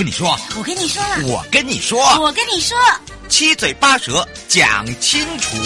跟你说，我跟你说了，我跟你说，我跟你说，七嘴八舌讲清楚。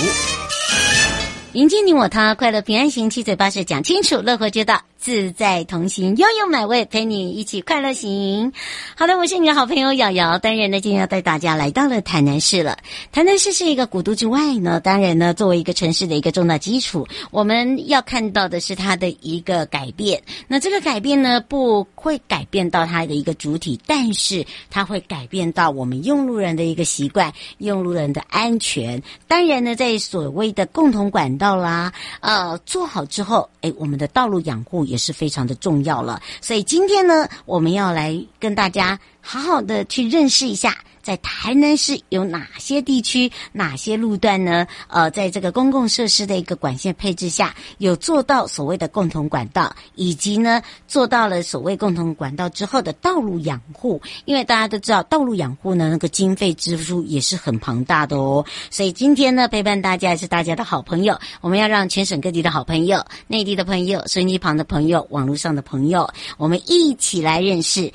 迎接你我他，快乐平安行，七嘴八舌讲清楚，乐活街道。自在同行，悠悠美味陪你一起快乐行。好的，我是你的好朋友瑶瑶。当然呢，今天要带大家来到了台南市了。台南市是一个古都之外呢，当然呢，作为一个城市的一个重大基础，我们要看到的是它的一个改变。那这个改变呢，不会改变到它的一个主体，但是它会改变到我们用路人的一个习惯，用路人的安全。当然呢，在所谓的共同管道啦，呃，做好之后，哎，我们的道路养护也。也是非常的重要了，所以今天呢，我们要来跟大家好好的去认识一下。在台南市有哪些地区、哪些路段呢？呃，在这个公共设施的一个管线配置下，有做到所谓的共同管道，以及呢，做到了所谓共同管道之后的道路养护。因为大家都知道，道路养护呢，那个经费支出也是很庞大的哦。所以今天呢，陪伴大家是大家的好朋友。我们要让全省各地的好朋友、内地的朋友、收音机旁的朋友、网络上的朋友，我们一起来认识。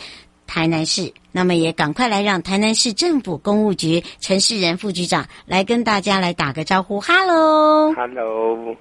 台南市，那么也赶快来让台南市政府公务局陈世仁副局长来跟大家来打个招呼。Hello，Hello，Hello，、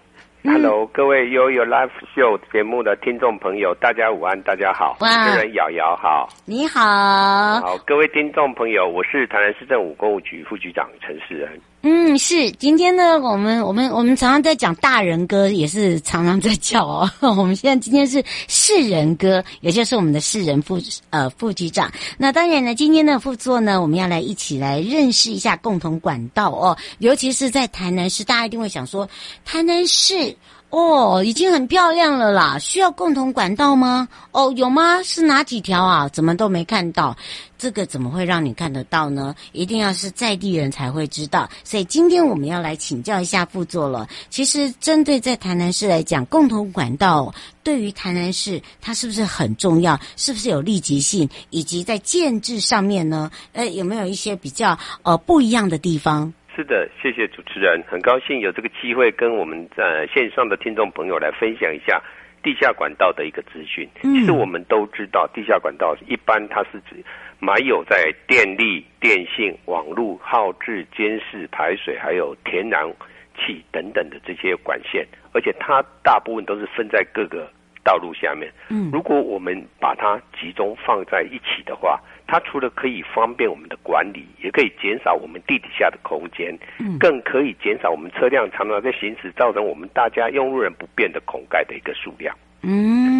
嗯、各位悠悠 Live Show 节目的听众朋友，大家午安，大家好。哇，主持人瑶瑶好，你好，好，各位听众朋友，我是台南市政府公务局副局长陈世仁。嗯，是今天呢，我们我们我们常常在讲大人歌，也是常常在叫哦。我们现在今天是世人歌，也就是我们的世人副呃副局长。那当然呢，今天的副座呢，我们要来一起来认识一下共同管道哦。尤其是在台南市，大家一定会想说，台南市哦，已经很漂亮了啦，需要共同管道吗？哦，有吗？是哪几条啊？怎么都没看到？这个怎么会让你看得到呢？一定要是在地人才会知道。所以今天我们要来请教一下副座了。其实针对在台南市来讲，共同管道对于台南市它是不是很重要？是不是有立即性？以及在建制上面呢？呃，有没有一些比较呃不一样的地方？是的，谢谢主持人，很高兴有这个机会跟我们在线上的听众朋友来分享一下地下管道的一个资讯。嗯，其实我们都知道，地下管道一般它是指。埋有在电力、电信、网络、耗制、监视、排水，还有天然气等等的这些管线，而且它大部分都是分在各个道路下面。嗯，如果我们把它集中放在一起的话，它除了可以方便我们的管理，也可以减少我们地底下的空间，嗯，更可以减少我们车辆常常在行驶造成我们大家用路人不便的孔盖的一个数量。嗯，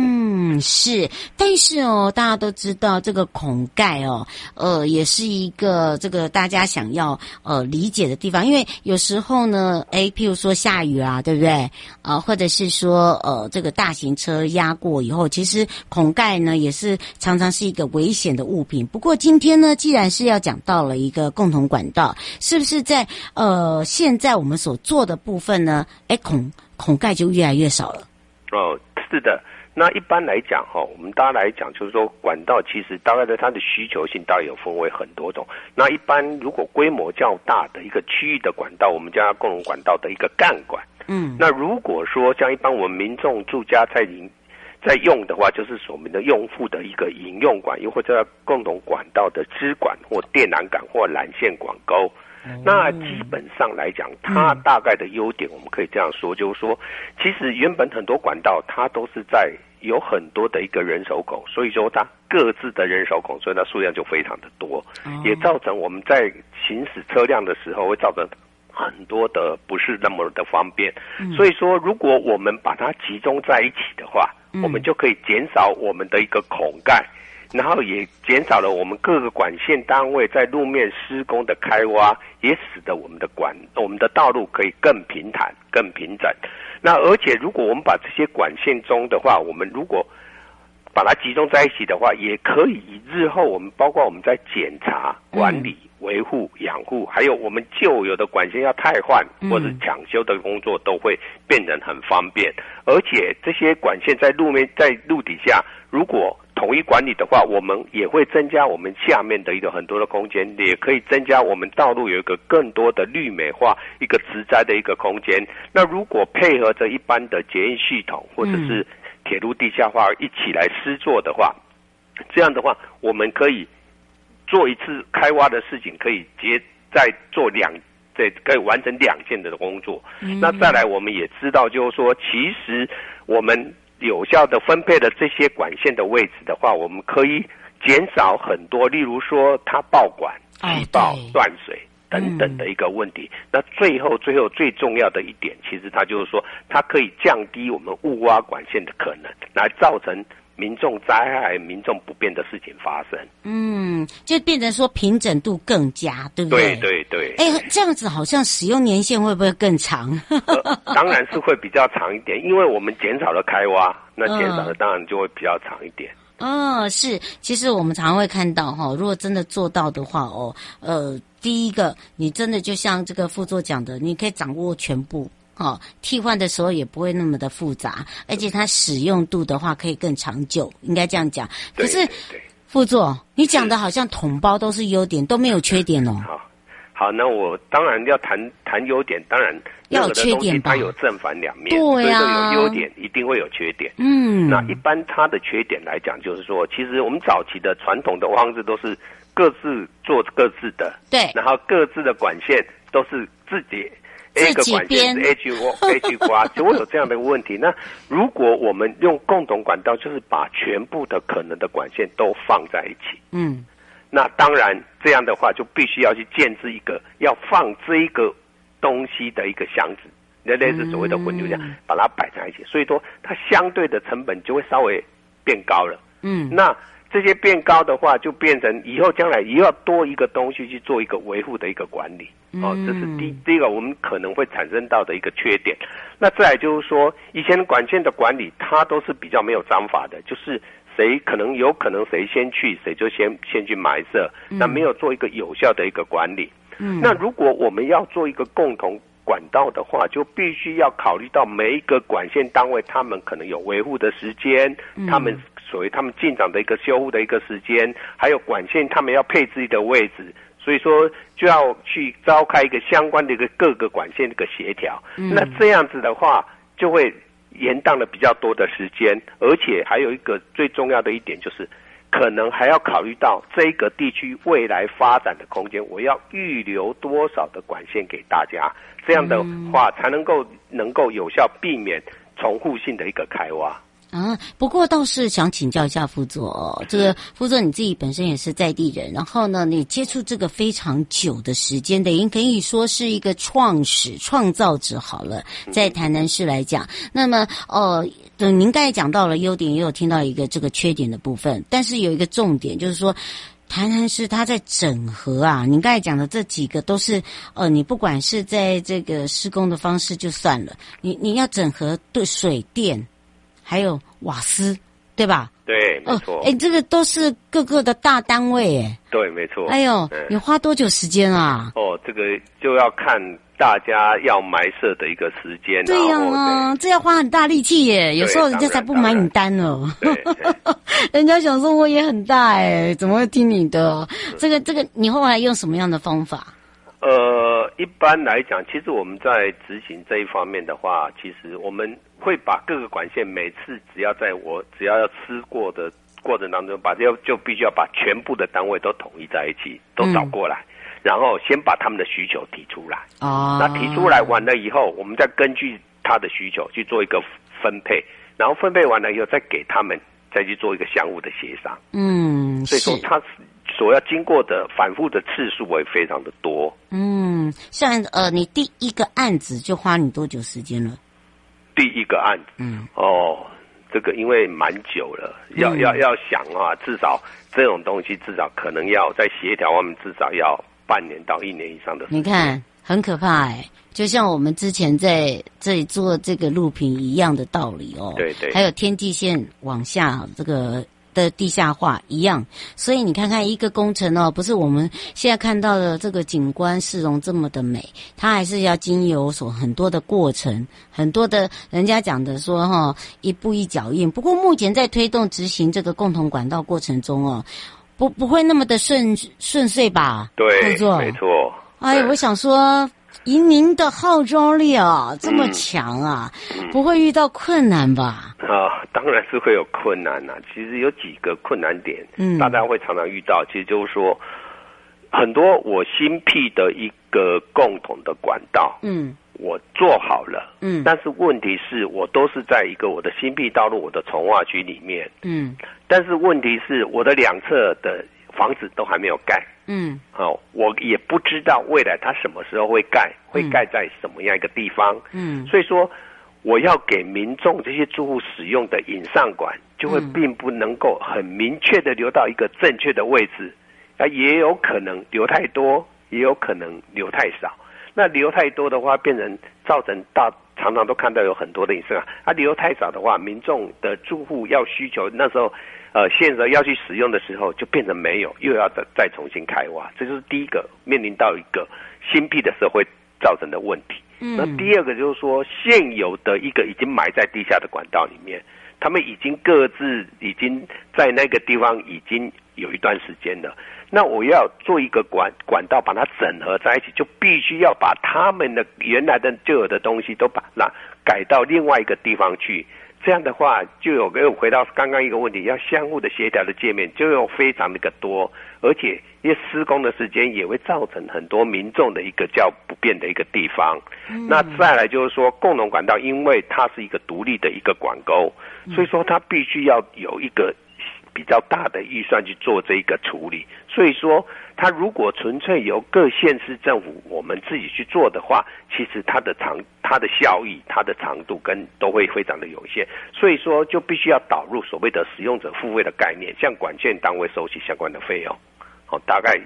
是，但是哦，大家都知道这个孔盖哦，呃，也是一个这个大家想要呃理解的地方，因为有时候呢，诶，譬如说下雨啊，对不对？呃，或者是说呃，这个大型车压过以后，其实孔盖呢也是常常是一个危险的物品。不过今天呢，既然是要讲到了一个共同管道，是不是在呃现在我们所做的部分呢？诶，孔孔盖就越来越少了。哦。是的，那一般来讲哈，我们大家来讲，就是说管道其实大概的它的需求性大概有分为很多种。那一般如果规模较大的一个区域的管道，我们叫它共同管道的一个干管。嗯，那如果说像一般我们民众住家在营在用的话，就是我们的用户的一个饮用管，又或者共同管道的支管或电缆杆或缆线管沟。那基本上来讲，它大概的优点，我们可以这样说，就是说，其实原本很多管道它都是在有很多的一个人手孔，所以说它各自的人手孔，所以它数量就非常的多，也造成我们在行驶车辆的时候会造成很多的不是那么的方便。所以说，如果我们把它集中在一起的话，我们就可以减少我们的一个孔盖。然后也减少了我们各个管线单位在路面施工的开挖，也使得我们的管、我们的道路可以更平坦、更平整。那而且如果我们把这些管线中的话，我们如果把它集中在一起的话，也可以以日后我们包括我们在检查、管理、维护、养护，还有我们旧有的管线要汰换或者抢修的工作，都会变得很方便。而且这些管线在路面、在路底下，如果统一管理的话，我们也会增加我们下面的一个很多的空间，也可以增加我们道路有一个更多的绿美化、一个植栽的一个空间。那如果配合着一般的捷运系统或者是铁路地下化一起来施作的话，这样的话，我们可以做一次开挖的事情，可以接再做两，这可以完成两件的工作。那再来，我们也知道，就是说，其实我们。有效的分配了这些管线的位置的话，我们可以减少很多，例如说它爆管、气爆、断水等等的一个问题。嗯、那最后，最后最重要的一点，其实它就是说，它可以降低我们误挖管线的可能，来造成民众灾害、民众不便的事情发生。嗯，就变成说平整度更佳，对不对？对对对。哎，这样子好像使用年限会不会更长？呃、当然是会比较长一点，因为我们减少了开挖，那减少的当然就会比较长一点。嗯、哦，是。其实我们常常会看到哈，如果真的做到的话哦，呃，第一个，你真的就像这个副座讲的，你可以掌握全部。哦，替换的时候也不会那么的复杂，而且它使用度的话可以更长久，应该这样讲。可是，副座，你讲的好像统包都是优点，都没有缺点哦。好，好，那我当然要谈谈优点，当然要有缺点吧？它有正反两面，对呀、啊，有优点一定会有缺点。嗯，那一般它的缺点来讲，就是说，其实我们早期的传统的方式都是各自做各自的，对，然后各自的管线都是自己。A 个管线是 H 或 H 瓜，就会有这样的问题。那如果我们用共同管道，就是把全部的可能的管线都放在一起。嗯，那当然这样的话，就必须要去建置一个要放这一个东西的一个箱子，那类似所谓的混流箱，把它摆在一起。所以说，它相对的成本就会稍微变高了。嗯，那。这些变高的话，就变成以后将来也要多一个东西去做一个维护的一个管理。哦，这是第第一个我们可能会产生到的一个缺点。那再来就是说，以前管线的管理它都是比较没有章法的，就是谁可能有可能谁先去，谁就先先去埋设，那没有做一个有效的一个管理。嗯，那如果我们要做一个共同管道的话，就必须要考虑到每一个管线单位，他们可能有维护的时间，他们。所谓他们进场的一个修护的一个时间，还有管线他们要配置的位置，所以说就要去召开一个相关的一个各个管线的一个协调。嗯。那这样子的话，就会延宕了比较多的时间，而且还有一个最重要的一点就是，可能还要考虑到这个地区未来发展的空间，我要预留多少的管线给大家，这样的话才能够能够有效避免重复性的一个开挖。啊，不过倒是想请教一下副座哦，这个副座你自己本身也是在地人，然后呢，你接触这个非常久的时间的，应可以说是一个创始创造者好了，在台南市来讲，那么呃，等您刚才讲到了优点，也有听到一个这个缺点的部分，但是有一个重点就是说，台南市它在整合啊，您刚才讲的这几个都是呃，你不管是在这个施工的方式就算了，你你要整合对水电。还有瓦斯，对吧？对，没错。哎、哦，这个都是各个的大单位，哎。对，没错。哎呦，你花多久时间啊？哦，这个就要看大家要埋设的一个时间。对呀、啊，这要花很大力气耶。有时候人家才不买你单哦。人家想说我也很大哎，怎么会听你的？这个这个，你后来用什么样的方法？呃，一般来讲，其实我们在执行这一方面的话，其实我们会把各个管线每次只要在我只要要吃过的过程当中，把要就必须要把全部的单位都统一在一起，都找过来，嗯、然后先把他们的需求提出来。哦，那提出来完了以后，我们再根据他的需求去做一个分配，然后分配完了以后，再给他们再去做一个相互的协商。嗯，所以说他是。所要经过的反复的次数会非常的多。嗯，像呃，你第一个案子就花你多久时间了？第一个案子，嗯，哦，这个因为蛮久了，要、嗯、要要想啊，至少这种东西至少可能要在协调方面至少要半年到一年以上的。你看，很可怕哎，就像我们之前在这里做这个录屏一样的道理哦。对对，还有天际线往下这个。的地下化一样，所以你看看一个工程哦，不是我们现在看到的这个景观市容这么的美，它还是要经由所很多的过程，很多的人家讲的说哈，一步一脚印。不过目前在推动执行这个共同管道过程中哦，不不会那么的顺顺遂吧？对，没错。哎，我想说。以您的号召力啊，这么强啊，不会遇到困难吧？啊，当然是会有困难呐、啊。其实有几个困难点，嗯，大家会常常遇到。其实就是说，很多我新辟的一个共同的管道，嗯，我做好了，嗯，但是问题是我都是在一个我的新辟道路，我的从化区里面，嗯，但是问题是我的两侧的房子都还没有盖。嗯，好，我也不知道未来它什么时候会盖，会盖在什么样一个地方。嗯，所以说我要给民众这些住户使用的引上管，就会并不能够很明确的留到一个正确的位置，啊，也有可能留太多，也有可能留太少。那流太多的话，变成造成大常常都看到有很多的引上，啊，啊，流太少的话，民众的住户要需求那时候。呃，现在要去使用的时候，就变成没有，又要再再重新开挖，这就是第一个面临到一个新辟的时候会造成的问题。嗯，那第二个就是说，现有的一个已经埋在地下的管道里面，他们已经各自已经在那个地方已经有一段时间了。那我要做一个管管道，把它整合在一起，就必须要把他们的原来的旧有的东西都把那改到另外一个地方去。这样的话，就有又回到刚刚一个问题，要相互的协调的界面就有非常的个多，而且因为施工的时间也会造成很多民众的一个叫不便的一个地方。嗯、那再来就是说，共同管道，因为它是一个独立的一个管沟，所以说它必须要有一个。比较大的预算去做这一个处理，所以说，它如果纯粹由各县市政府我们自己去做的话，其实它的长、它的效益、它的长度跟都会非常的有限，所以说就必须要导入所谓的使用者付费的概念，向管线单位收取相关的费用。好，大概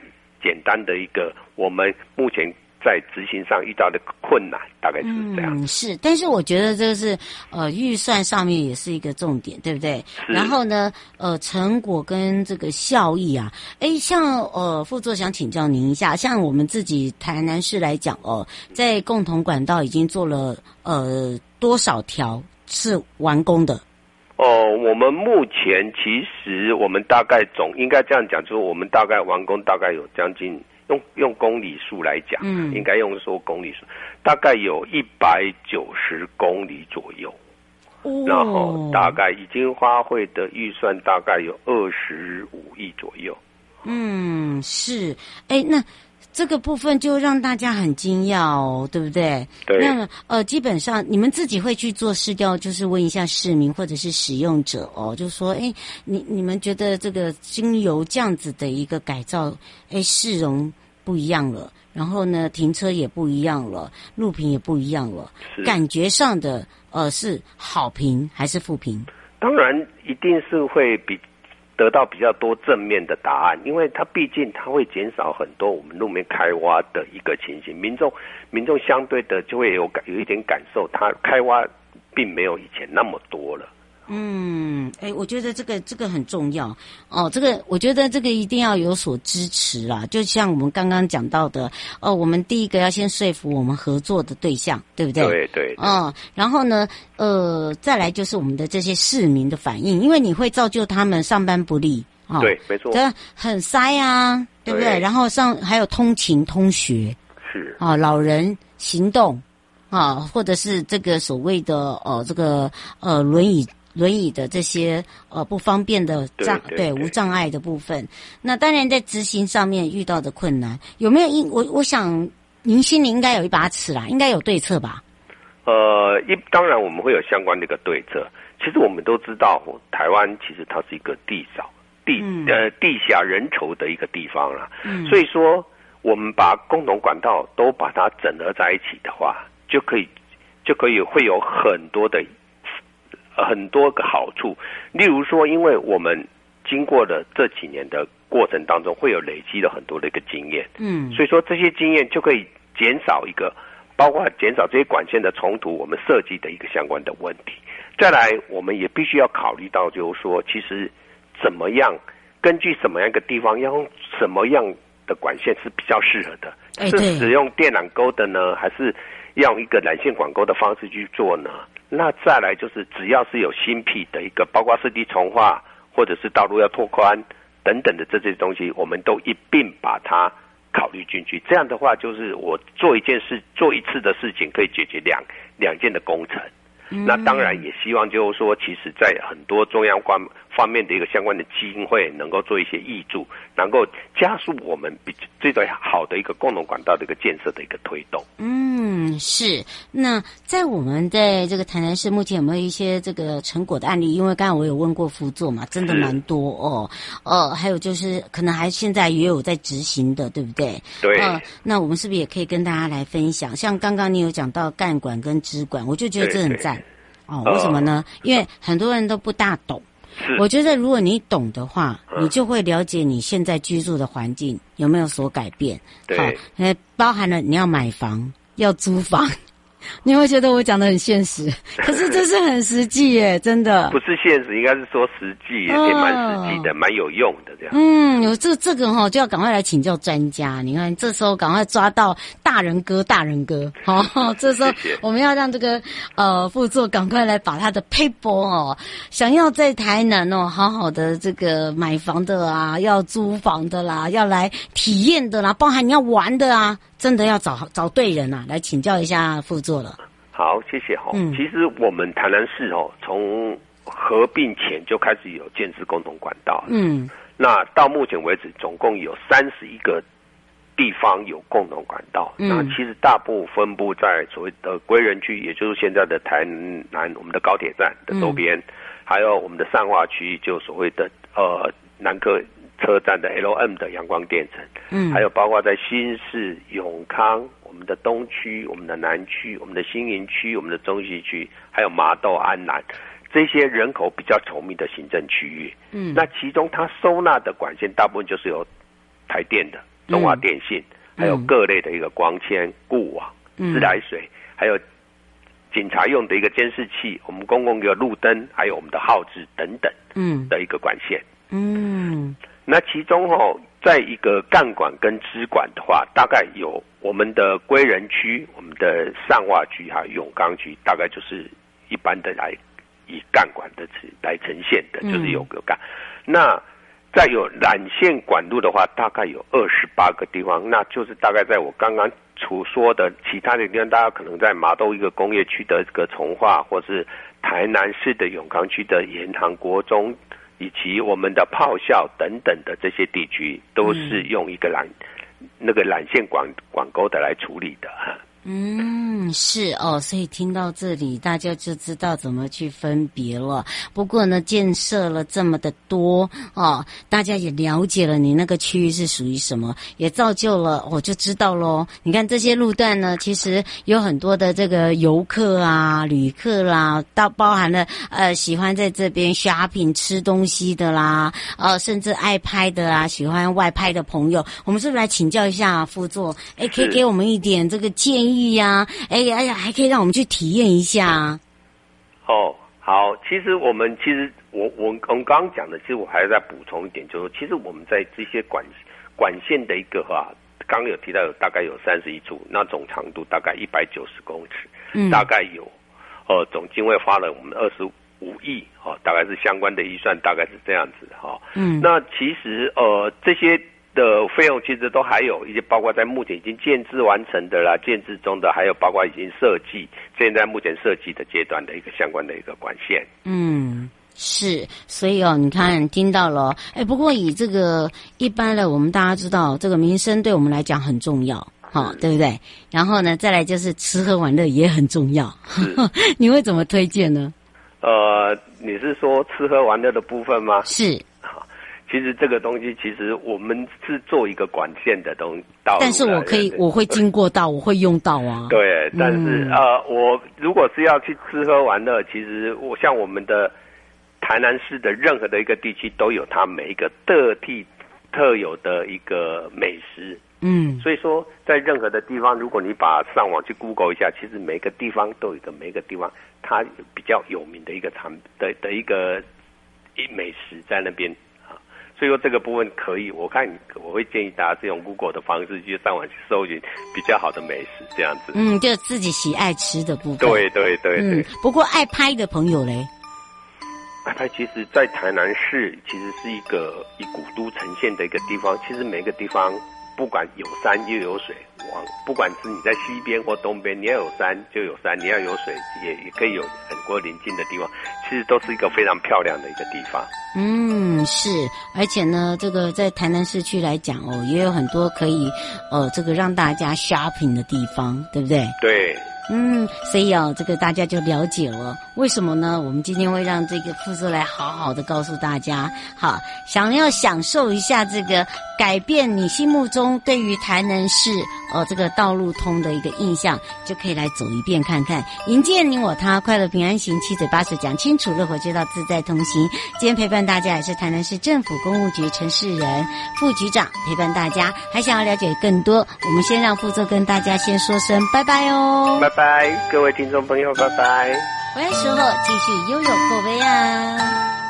简单的一个我们目前。在执行上遇到的困难，大概就是这样。嗯，是，但是我觉得这个是呃预算上面也是一个重点，对不对？是。然后呢，呃，成果跟这个效益啊，哎，像呃副座想请教您一下，像我们自己台南市来讲哦，在共同管道已经做了呃多少条是完工的？哦，我们目前其实我们大概总应该这样讲，就是我们大概完工大概有将近。用用公里数来讲，嗯，应该用说公里数，大概有一百九十公里左右，哦，然后大概已经花费的预算大概有二十五亿左右。嗯，是，哎，那这个部分就让大家很惊讶哦，对不对？对。那么，呃，基本上你们自己会去做市调，就是问一下市民或者是使用者哦，就说，哎，你你们觉得这个精油这样子的一个改造，哎，市容。不一样了，然后呢，停车也不一样了，路平也不一样了，感觉上的呃是好评还是负评？当然一定是会比得到比较多正面的答案，因为它毕竟它会减少很多我们路面开挖的一个情形，民众民众相对的就会有感有一点感受，它开挖并没有以前那么多了。嗯，哎，我觉得这个这个很重要哦。这个我觉得这个一定要有所支持啦。就像我们刚刚讲到的，哦，我们第一个要先说服我们合作的对象，对不对？对对。嗯，然后呢，呃，再来就是我们的这些市民的反应，因为你会造就他们上班不利啊。哦、对，没错。这很塞啊，对不对？对，然后上还有通勤通学。是啊，老人行动啊，或者是这个所谓的呃这个呃轮椅轮椅的这些呃不方便的障对，无障碍的部分。那当然在执行上面遇到的困难，有没有应我我想您心里应该有一把尺啦，应该有对策吧？呃，一当然我们会有相关的一个对策。其实我们都知道，台湾其实它是一个地少地、嗯、呃地下人稠的一个地方啦。嗯，所以说我们把共同管道都把它整合在一起的话，就可以就可以会有很多的很多个好处。例如说，因为我们经过了这几年的过程当中，会有累积了很多的一个经验。嗯，所以说这些经验就可以减少一个，包括减少这些管线的冲突，我们设计的一个相关的问题。再来，我们也必须要考虑到，就是说，其实怎么样，根据什么样一个地方，要用什么样的管线是比较适合的？是使用电缆沟的呢，还是要用一个缆线管沟的方式去做呢？那再来就是，只要是有新辟的一个，包括湿地重化或者是道路要拓宽等等的这些东西，我们都一并把它考虑进去。这样的话，就是我做一件事，做一次的事情，可以解决两两件的工程。那当然也希望，就是说，其实，在很多中央方方面的一个相关的基金会，能够做一些益助，能够加速我们比这个好的一个共同管道的一个建设的一个推动。嗯，是。那在我们在这个台南市，目前有没有一些这个成果的案例？因为刚才我有问过副座嘛，真的蛮多哦。呃，还有就是可能还现在也有在执行的，对不对？对。呃，那我们是不是也可以跟大家来分享？像刚刚你有讲到干管跟支管，我就觉得这很赞。哦，为什么呢？因为很多人都不大懂。我觉得如果你懂的话，你就会了解你现在居住的环境有没有所改变。对，好，呃，包含了你要买房，要租房。你会觉得我讲的很现实，可是这是很实际耶，真的。不是现实，应该是说实际，也蛮实际的，蛮、哦、有用的这样。嗯，有这这个哈，就要赶快来请教专家。你看，这时候赶快抓到大人哥，大人哥。好，这时候我们要让这个呃副座赶快来把他的 paper 哦，想要在台南哦好好的这个买房的啊，要租房的啦，要来体验的啦，包含你要玩的啊。真的要找找对人啊，来请教一下副座了。好，谢谢哈。嗯，其实我们台南市哦，从合并前就开始有建设共同管道。嗯，那到目前为止，总共有三十一个地方有共同管道。嗯，那其实大部分分布在所谓的归仁区，也就是现在的台南我们的高铁站的周边，嗯，还有我们的善化区，就所谓的呃南科。车站的 LM 的阳光电城，嗯，还有包括在新市、永康、我们的东区、我们的南区、我们的新营区、我们的中西区，还有麻豆、安南这些人口比较稠密的行政区域，嗯，那其中它收纳的管线大部分就是由台电的中华电信，嗯，还有各类的一个光纤、固网、自来水，还有警察用的一个监视器，我们公共的路灯，还有我们的号志等等，嗯，的一个管线，嗯。嗯那其中哦，在一个干管跟支管的话，大概有我们的归仁区、我们的上化区还有永康区，大概就是一般的来以干管的来呈现的，就是有个干。嗯、那再有缆线管路的话，大概有二十八个地方，那就是大概在我刚刚所说的其他的地方，大家可能在麻豆一个工业区的这个从化，或是台南市的永康区的盐塘国中。以及我们的炮校等等的这些地区，都是用一个缆、嗯、那个缆线管管沟的来处理的哈。嗯，是哦，所以听到这里，大家就知道怎么去分别了。不过呢，建设了这么的多哦，大家也了解了你那个区域是属于什么，也造就了我、哦、就知道喽。你看这些路段呢，其实有很多的这个游客啊、旅客啦，到包含了呃喜欢在这边 shopping 吃东西的啦，呃，甚至爱拍的啊，喜欢外拍的朋友，我们是不是来请教一下副座？哎，可以给我们一点这个建议？意呀，哎呀，哎呀，还可以让我们去体验一下。哦，好，其实我们其实我我我们刚刚讲的，其实我还要再补充一点，就是其实我们在这些管管线的一个哈，刚刚有提到有大概有三十一处，那总长度大概一百九十公尺，嗯，大概有呃总经费花了我们二十五亿，哦，大概是相关的预算，大概是这样子哈。嗯，那其实呃这些的费用其实都还有一些，包括在目前已经建制完成的啦，建制中的，还有包括已经设计，现在目前设计的阶段的一个相关的一个管线。嗯，是，所以哦，你看听到了，哎，不过以这个一般的，我们大家知道，这个民生对我们来讲很重要，哈、哦，对不对？然后呢，再来就是吃喝玩乐也很重要，你会怎么推荐呢？呃，你是说吃喝玩乐的部分吗？是。其实这个东西，其实我们是做一个管线的东道，但是我可以，我会经过到，我会用到啊。对，但是、嗯、呃，我如果是要去吃喝玩乐，其实我像我们的台南市的任何的一个地区，都有它每一个特地特有的一个美食。嗯，所以说在任何的地方，如果你把上网去 Google 一下，其实每个地方都有一个每个地方它比较有名的一个产的的一个一美食在那边。所以说这个部分可以，我看我会建议大家是用 Google 的方式去上网去搜寻比较好的美食，这样子。嗯，就自己喜爱吃的部分。对对对对。嗯，不过爱拍的朋友嘞，爱拍其实，在台南市其实是一个以古都呈现的一个地方，其实每个地方。不管有山又有水，往不管是你在西边或东边，你要有山就有山，你要有水也也可以有很多临近的地方，其实都是一个非常漂亮的一个地方。嗯，是，而且呢，这个在台南市区来讲哦，也有很多可以呃，这个让大家 shopping 的地方，对不对？对。嗯，所以啊，这个大家就了解了。为什么呢？我们今天会让这个副座来好好的告诉大家，好，想要享受一下这个改变你心目中对于台南市哦这个道路通的一个印象，就可以来走一遍看看。迎接你我他，快乐平安行，七嘴八舌讲清楚，乐活街道自在同行。今天陪伴大家也是台南市政府公务局陈世仁副局长陪伴大家，还想要了解更多，我们先让副座跟大家先说声拜拜哦。拜各位听众朋友，拜拜。回来时候继续悠悠口碑啊。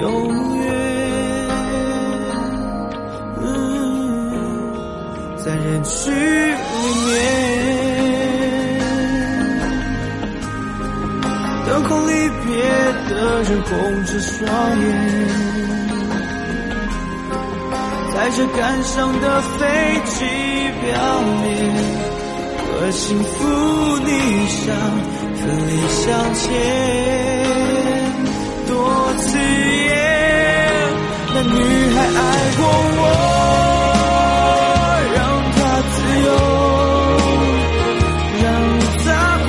永远在人群里面，等候离别的人红着双眼，在这感伤的飞机表面，和幸福逆向，奋力向前。那女孩爱过我，让她自由，让她回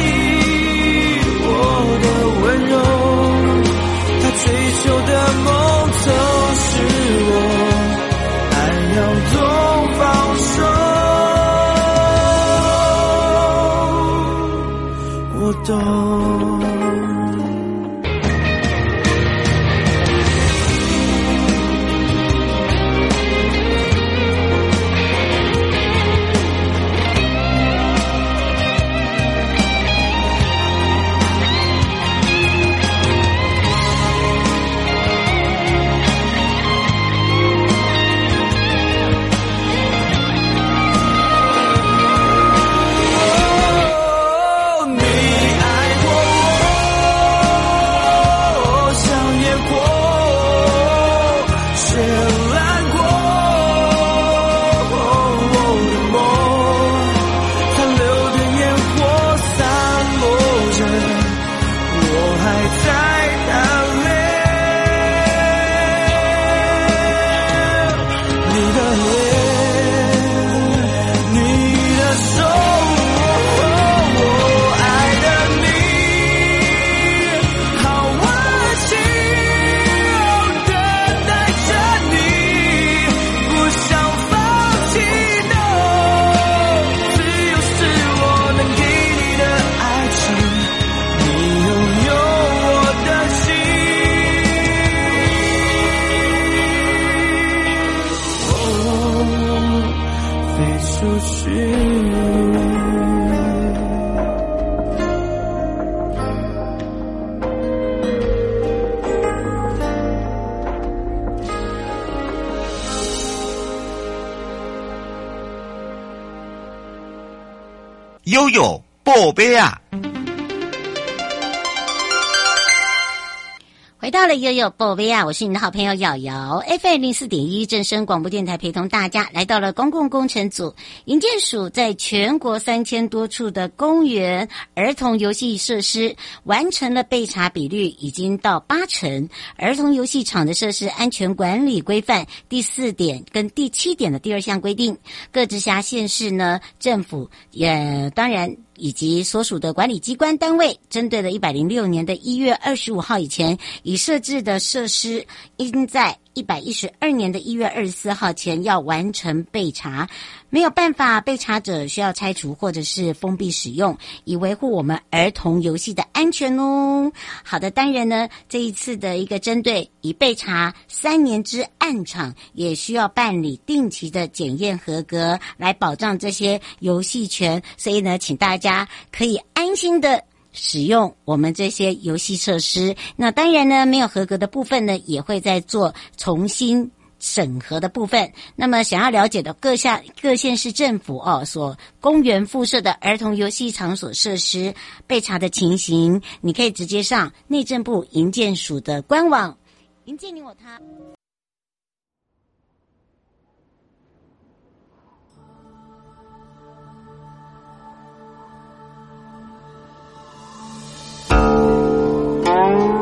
忆我的温柔。她追求的梦曾是我，爱要懂放手，我懂。贝啊！回到了悠悠宝贝啊！我是你的好朋友瑶瑶，FM 零四点一正声广播电台，陪同大家来到了公共工程组营建署，在全国三千多处的公园儿童游戏设施完成了备查比率已经到八成。儿童游戏场的设施安全管理规范第四点跟第七点的第二项规定，各直辖县市呢政府也当然。以及所属的管理机关单位，针对了一百零六年的一月二十五号以前已设置的设施，应在一百一十二年的一月二十四号前要完成备查。没有办法备查者，需要拆除或者是封闭使用，以维护我们儿童游戏的安全哦。好的，当然呢，这一次的一个针对已备查三年之案场，也需要办理定期的检验合格，来保障这些游戏权。所以呢，请大家可以安心的使用我们这些游戏设施。那当然呢，没有合格的部分呢，也会再做重新。审核的部分，那么想要了解的各下各县市政府哦所公园附设的儿童游戏场所设施被查的情形，你可以直接上内政部营建署的官网。营建你我他。Oh.